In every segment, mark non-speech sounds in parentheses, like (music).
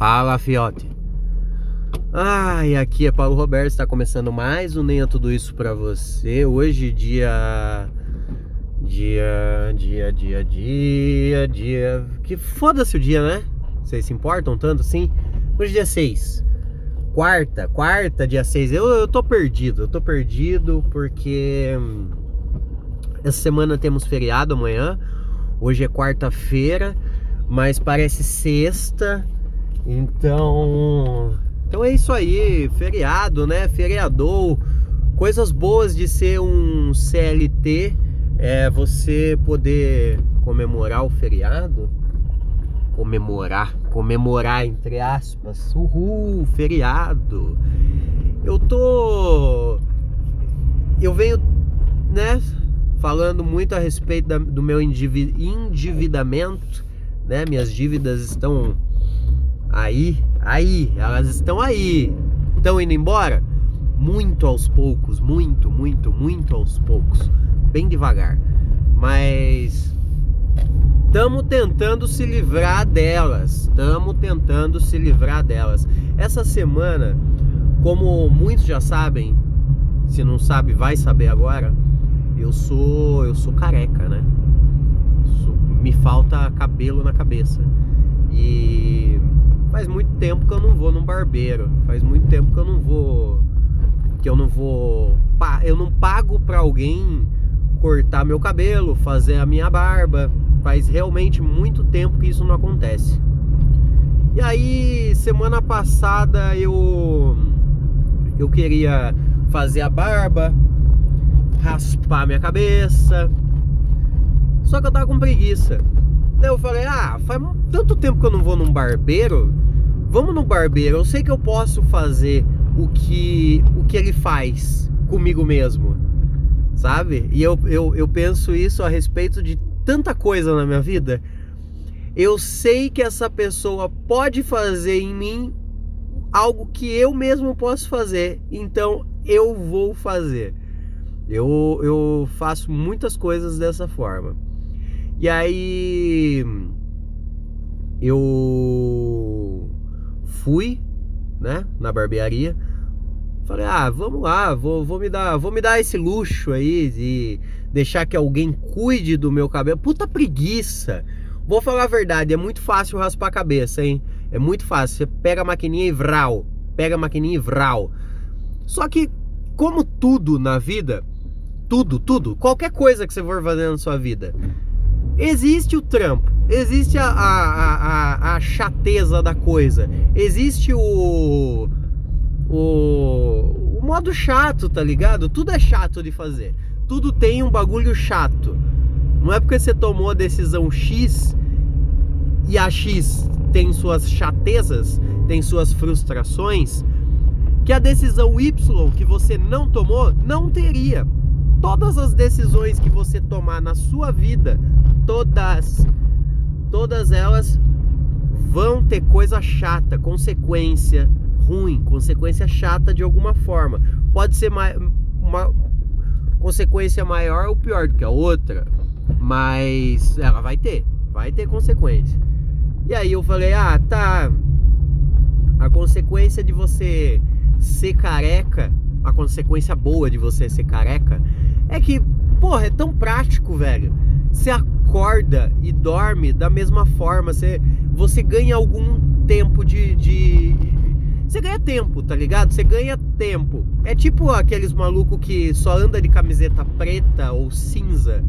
Fala, fiote. E aqui é Paulo Roberto, está começando mais um Nem é Tudo Isso pra você. Hoje, dia. Dia. Dia, dia, dia, dia. Que foda-se o dia, né? Vocês se importam tanto assim? Hoje, dia 6. Quarta, quarta, dia 6. Eu, eu tô perdido, eu tô perdido porque. Essa semana temos feriado amanhã. Hoje é quarta-feira, mas parece sexta. Então, então é isso aí, feriado, né? Feriadou. Coisas boas de ser um CLT é você poder comemorar o feriado. Comemorar, comemorar entre aspas. Uhul, feriado. Eu tô eu venho, né, falando muito a respeito da- do meu endivi- endividamento, né? Minhas dívidas estão Aí, aí, elas estão aí. Estão indo embora? Muito aos poucos, muito, muito, muito aos poucos. Bem devagar. Mas estamos tentando se livrar delas. Estamos tentando se livrar delas. Essa semana, como muitos já sabem, se não sabe, vai saber agora. Eu sou, eu sou careca, né? Me falta cabelo na cabeça. E faz muito tempo que eu não vou num barbeiro. Faz muito tempo que eu não vou. Que eu não vou. Eu não pago pra alguém cortar meu cabelo, fazer a minha barba. Faz realmente muito tempo que isso não acontece. E aí, semana passada eu. Eu queria fazer a barba, raspar minha cabeça. Só que eu tava com preguiça. Daí eu falei, ah, faz tanto tempo que eu não vou num barbeiro. Vamos no barbeiro. Eu sei que eu posso fazer o que o que ele faz comigo mesmo. Sabe? E eu, eu, eu penso isso a respeito de tanta coisa na minha vida. Eu sei que essa pessoa pode fazer em mim algo que eu mesmo posso fazer. Então eu vou fazer. Eu, eu faço muitas coisas dessa forma. E aí eu fui, né, na barbearia. Falei: "Ah, vamos lá, vou, vou me dar, vou me dar esse luxo aí de deixar que alguém cuide do meu cabelo. Puta preguiça. Vou falar a verdade, é muito fácil raspar a cabeça, hein? É muito fácil. Você pega a maquininha e vral, pega a maquininha e vral. Só que como tudo na vida, tudo, tudo, qualquer coisa que você for fazer na sua vida, existe o trampo, existe a, a, a, a- chateza da coisa, existe o, o, o modo chato, tá ligado? Tudo é chato de fazer, tudo tem um bagulho chato. Não é porque você tomou a decisão X e a X tem suas chatezas, tem suas frustrações, que a decisão Y que você não tomou não teria. Todas as decisões que você tomar na sua vida, todas, todas elas vão ter coisa chata, consequência ruim, consequência chata de alguma forma. Pode ser uma consequência maior ou pior do que a outra, mas ela vai ter, vai ter consequência. E aí eu falei, ah, tá. A consequência de você ser careca, a consequência boa de você ser careca, é que, porra, é tão prático, velho. Você acorda e dorme da mesma forma, você, você ganha algum tempo de, de. Você ganha tempo, tá ligado? Você ganha tempo. É tipo aqueles malucos que só anda de camiseta preta ou cinza.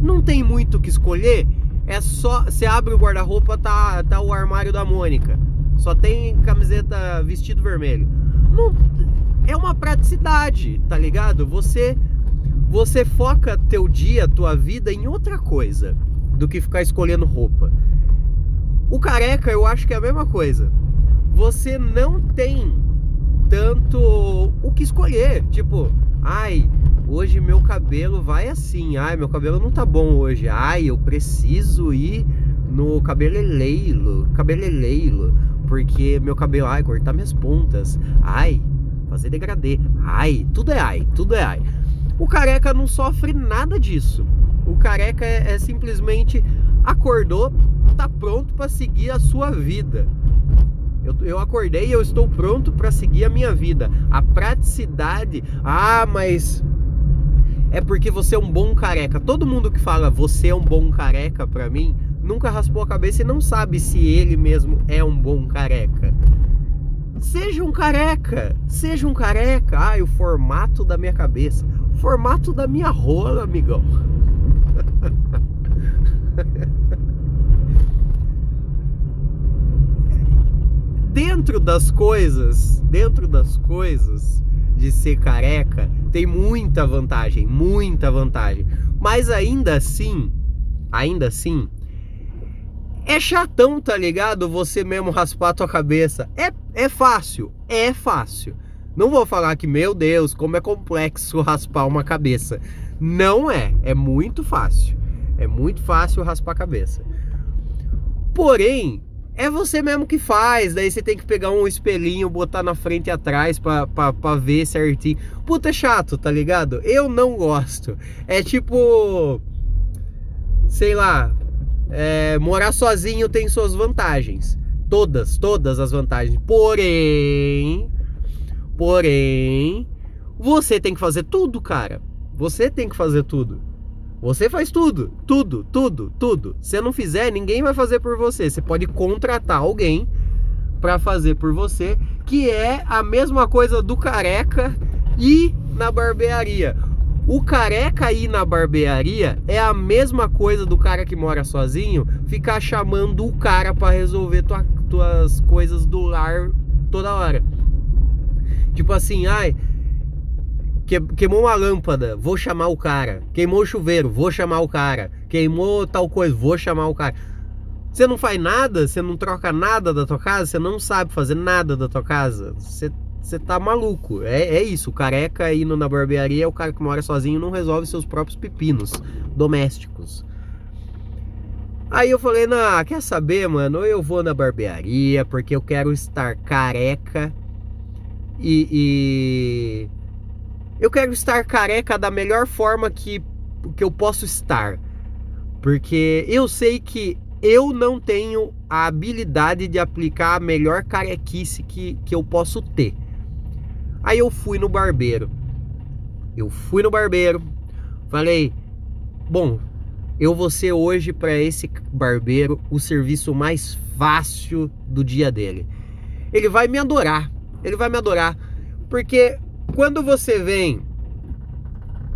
Não tem muito o que escolher. É só. Você abre o guarda-roupa, tá, tá o armário da Mônica. Só tem camiseta vestido vermelho. Não, é uma praticidade, tá ligado? Você você foca teu dia, tua vida em outra coisa do que ficar escolhendo roupa. O careca, eu acho que é a mesma coisa. Você não tem tanto o que escolher, tipo, ai, hoje meu cabelo vai assim, ai, meu cabelo não tá bom hoje. Ai, eu preciso ir no cabeleireiro, cabeleireiro, porque meu cabelo, ai, cortar minhas pontas. Ai, fazer degradê. Ai, tudo é ai, tudo é ai. O careca não sofre nada disso. O careca é, é simplesmente acordou, tá pronto para seguir a sua vida. Eu Eu, acordei e eu estou pronto para seguir a minha vida. A praticidade, ah, mas é porque você é um bom careca. Todo mundo que fala você é um bom careca para mim, nunca raspou a cabeça e não sabe se ele mesmo é um bom careca. Seja um careca, seja um careca. Ai, o formato da minha cabeça, formato da minha rola, amigão. (laughs) dentro das coisas, dentro das coisas de ser careca, tem muita vantagem, muita vantagem. Mas ainda assim, ainda assim, é chatão, tá ligado? Você mesmo raspar a tua cabeça. É, é fácil, é fácil. Não vou falar que, meu Deus, como é complexo (laughs) raspar uma cabeça. Não é, é muito fácil. É muito fácil raspar a cabeça. Porém, é você mesmo que faz. Daí você tem que pegar um espelhinho, botar na frente e atrás pra, pra, pra ver certinho. Puta, é chato, tá ligado? Eu não gosto. É tipo. Sei lá. É, morar sozinho tem suas vantagens. Todas, todas as vantagens. Porém. Porém. Você tem que fazer tudo, cara. Você tem que fazer tudo. Você faz tudo, tudo, tudo, tudo. Se não fizer, ninguém vai fazer por você. Você pode contratar alguém para fazer por você, que é a mesma coisa do careca e na barbearia. O careca ir na barbearia é a mesma coisa do cara que mora sozinho ficar chamando o cara para resolver tua, tuas coisas do lar toda hora. Tipo assim, ai, queimou uma lâmpada, vou chamar o cara. Queimou o chuveiro, vou chamar o cara. Queimou tal coisa, vou chamar o cara. Você não faz nada, você não troca nada da tua casa, você não sabe fazer nada da tua casa. Você, você tá maluco. É, é isso, o careca indo na barbearia é o cara que mora sozinho não resolve seus próprios pepinos domésticos. Aí eu falei, não, quer saber, mano? Eu vou na barbearia porque eu quero estar careca e, e eu quero estar careca da melhor forma que, que eu posso estar. Porque eu sei que eu não tenho a habilidade de aplicar a melhor carequice que, que eu posso ter. Aí eu fui no barbeiro. Eu fui no barbeiro. Falei, bom, eu vou ser hoje para esse barbeiro o serviço mais fácil do dia dele. Ele vai me adorar. Ele vai me adorar. Porque quando você vem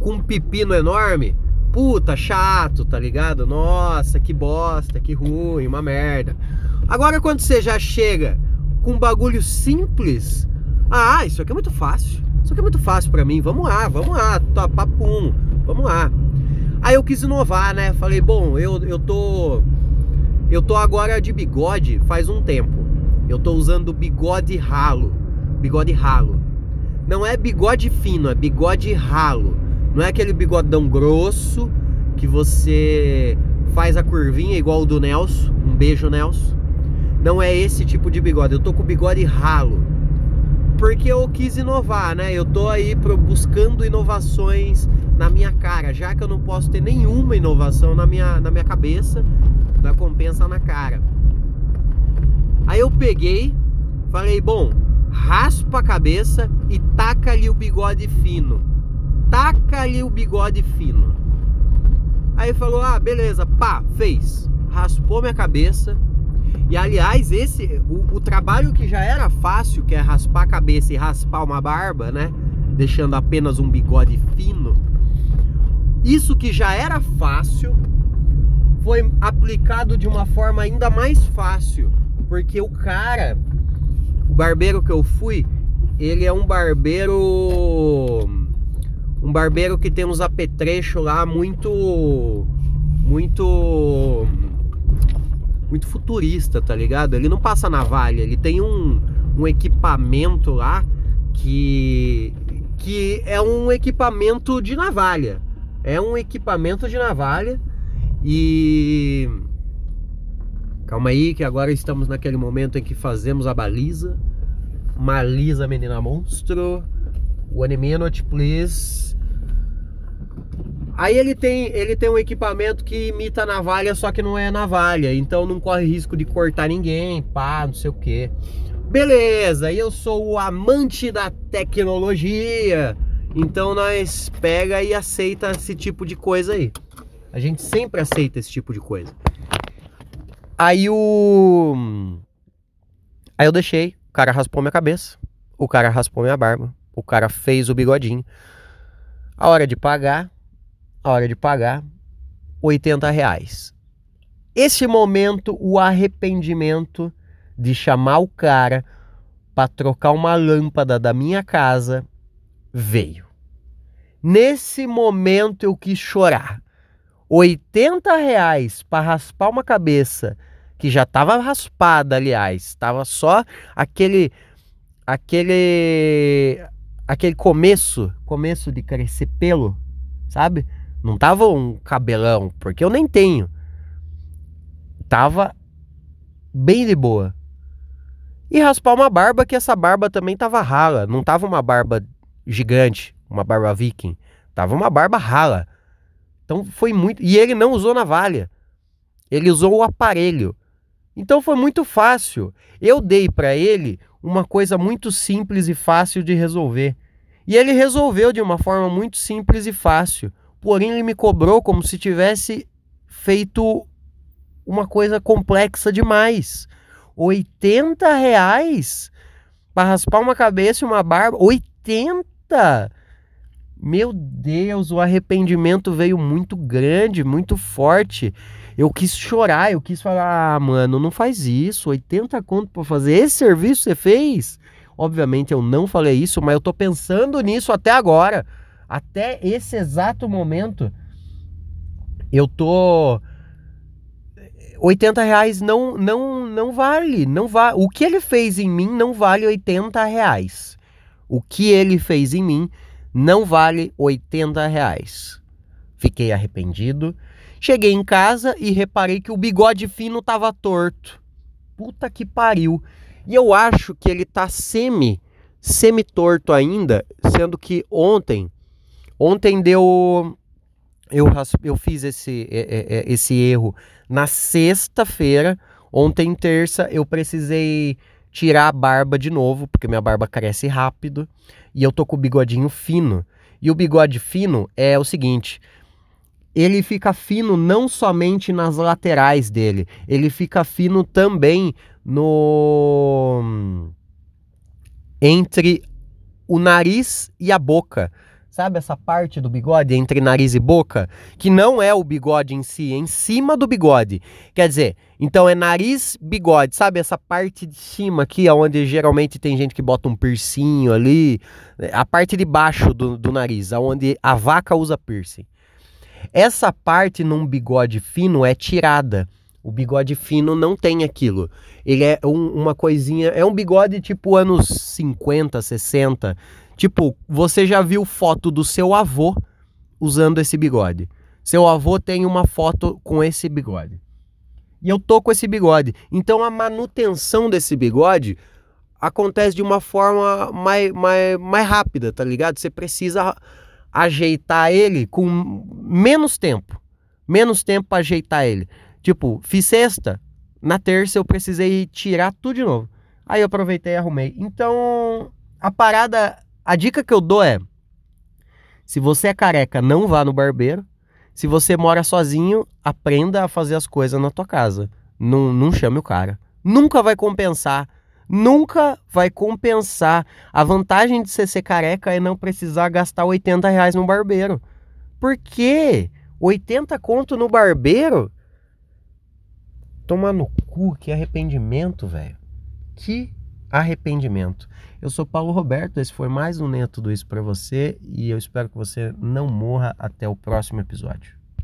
com um pepino enorme, puta, chato, tá ligado? Nossa, que bosta, que ruim, uma merda. Agora quando você já chega com um bagulho simples, ah, isso aqui é muito fácil. Isso aqui é muito fácil para mim. Vamos lá, vamos lá, papum, vamos lá. Aí eu quis inovar, né? Falei, bom, eu, eu tô eu tô agora de bigode faz um tempo. Eu tô usando bigode ralo. Bigode ralo. Não é bigode fino, é bigode ralo. Não é aquele bigodão grosso que você faz a curvinha igual o do Nelson. Um beijo, Nelson. Não é esse tipo de bigode. Eu tô com bigode ralo. Porque eu quis inovar, né? Eu tô aí buscando inovações na minha cara, já que eu não posso ter nenhuma inovação na minha, na minha cabeça, da compensa na cara. Aí eu peguei, falei, bom, raspa a cabeça e taca ali o bigode fino. Taca ali o bigode fino. Aí falou: "Ah, beleza, pá, fez. Raspou minha cabeça. E aliás, esse o, o trabalho que já era fácil, que é raspar a cabeça e raspar uma barba, né? Deixando apenas um bigode fino. Isso que já era fácil foi aplicado de uma forma ainda mais fácil, porque o cara barbeiro que eu fui, ele é um barbeiro. Um barbeiro que tem uns apetrechos lá muito. Muito. Muito futurista, tá ligado? Ele não passa navalha, ele tem um, um equipamento lá que. Que é um equipamento de navalha. É um equipamento de navalha e. Calma aí, que agora estamos naquele momento em que fazemos a baliza. Malisa, menina monstro. One minute, please. Aí ele tem, ele tem um equipamento que imita navalha, só que não é navalha. Então não corre risco de cortar ninguém, pá, não sei o que. Beleza, eu sou o amante da tecnologia. Então nós pega e aceita esse tipo de coisa aí. A gente sempre aceita esse tipo de coisa. Aí o. Aí eu deixei, o cara raspou minha cabeça, o cara raspou minha barba, o cara fez o bigodinho. A hora de pagar, a hora de pagar, 80 reais. Esse momento, o arrependimento de chamar o cara para trocar uma lâmpada da minha casa veio. Nesse momento eu quis chorar. 80 reais para raspar uma cabeça que já estava raspada, aliás, estava só aquele aquele aquele começo, começo de crescer pelo, sabe? Não tava um cabelão, porque eu nem tenho. Tava bem de boa. E raspar uma barba que essa barba também tava rala, não tava uma barba gigante, uma barba viking, tava uma barba rala. Então foi muito. E ele não usou navalha. Ele usou o aparelho. Então foi muito fácil. Eu dei para ele uma coisa muito simples e fácil de resolver. E ele resolveu de uma forma muito simples e fácil. Porém, ele me cobrou como se tivesse feito uma coisa complexa demais. 80 reais para raspar uma cabeça e uma barba. 80! Meu Deus, o arrependimento veio muito grande, muito forte. Eu quis chorar, eu quis falar, ah, mano, não faz isso, 80 conto para fazer esse serviço você fez? Obviamente eu não falei isso, mas eu tô pensando nisso até agora. Até esse exato momento, eu tô 80 reais não, não, não vale, não vale. O que ele fez em mim não vale 80 reais. O que ele fez em mim não vale 80 reais. Fiquei arrependido. Cheguei em casa e reparei que o bigode fino tava torto. Puta que pariu. E eu acho que ele tá semi, semi torto ainda, sendo que ontem, ontem deu eu, eu fiz esse, esse erro na sexta-feira. Ontem, terça, eu precisei tirar a barba de novo, porque minha barba cresce rápido e eu tô com o bigodinho fino. E o bigode fino é o seguinte: ele fica fino não somente nas laterais dele, ele fica fino também no entre o nariz e a boca. Sabe essa parte do bigode entre nariz e boca? Que não é o bigode em si, é em cima do bigode. Quer dizer, então é nariz, bigode. Sabe essa parte de cima aqui, onde geralmente tem gente que bota um piercing ali. A parte de baixo do, do nariz, onde a vaca usa piercing. Essa parte num bigode fino é tirada. O bigode fino não tem aquilo. Ele é um, uma coisinha. É um bigode tipo anos 50, 60 Tipo, você já viu foto do seu avô usando esse bigode. Seu avô tem uma foto com esse bigode. E eu tô com esse bigode. Então a manutenção desse bigode acontece de uma forma mais, mais, mais rápida, tá ligado? Você precisa ajeitar ele com menos tempo. Menos tempo para ajeitar ele. Tipo, fiz sexta, na terça eu precisei tirar tudo de novo. Aí eu aproveitei e arrumei. Então, a parada a dica que eu dou é: se você é careca, não vá no barbeiro. Se você mora sozinho, aprenda a fazer as coisas na tua casa. Não, não chame o cara. Nunca vai compensar. Nunca vai compensar. A vantagem de você ser careca é não precisar gastar 80 reais no barbeiro. Por quê? 80 conto no barbeiro? Toma no cu, que arrependimento, velho. Que arrependimento. Eu sou Paulo Roberto, esse foi mais um Nem é Tudo Isso para você e eu espero que você não morra até o próximo episódio.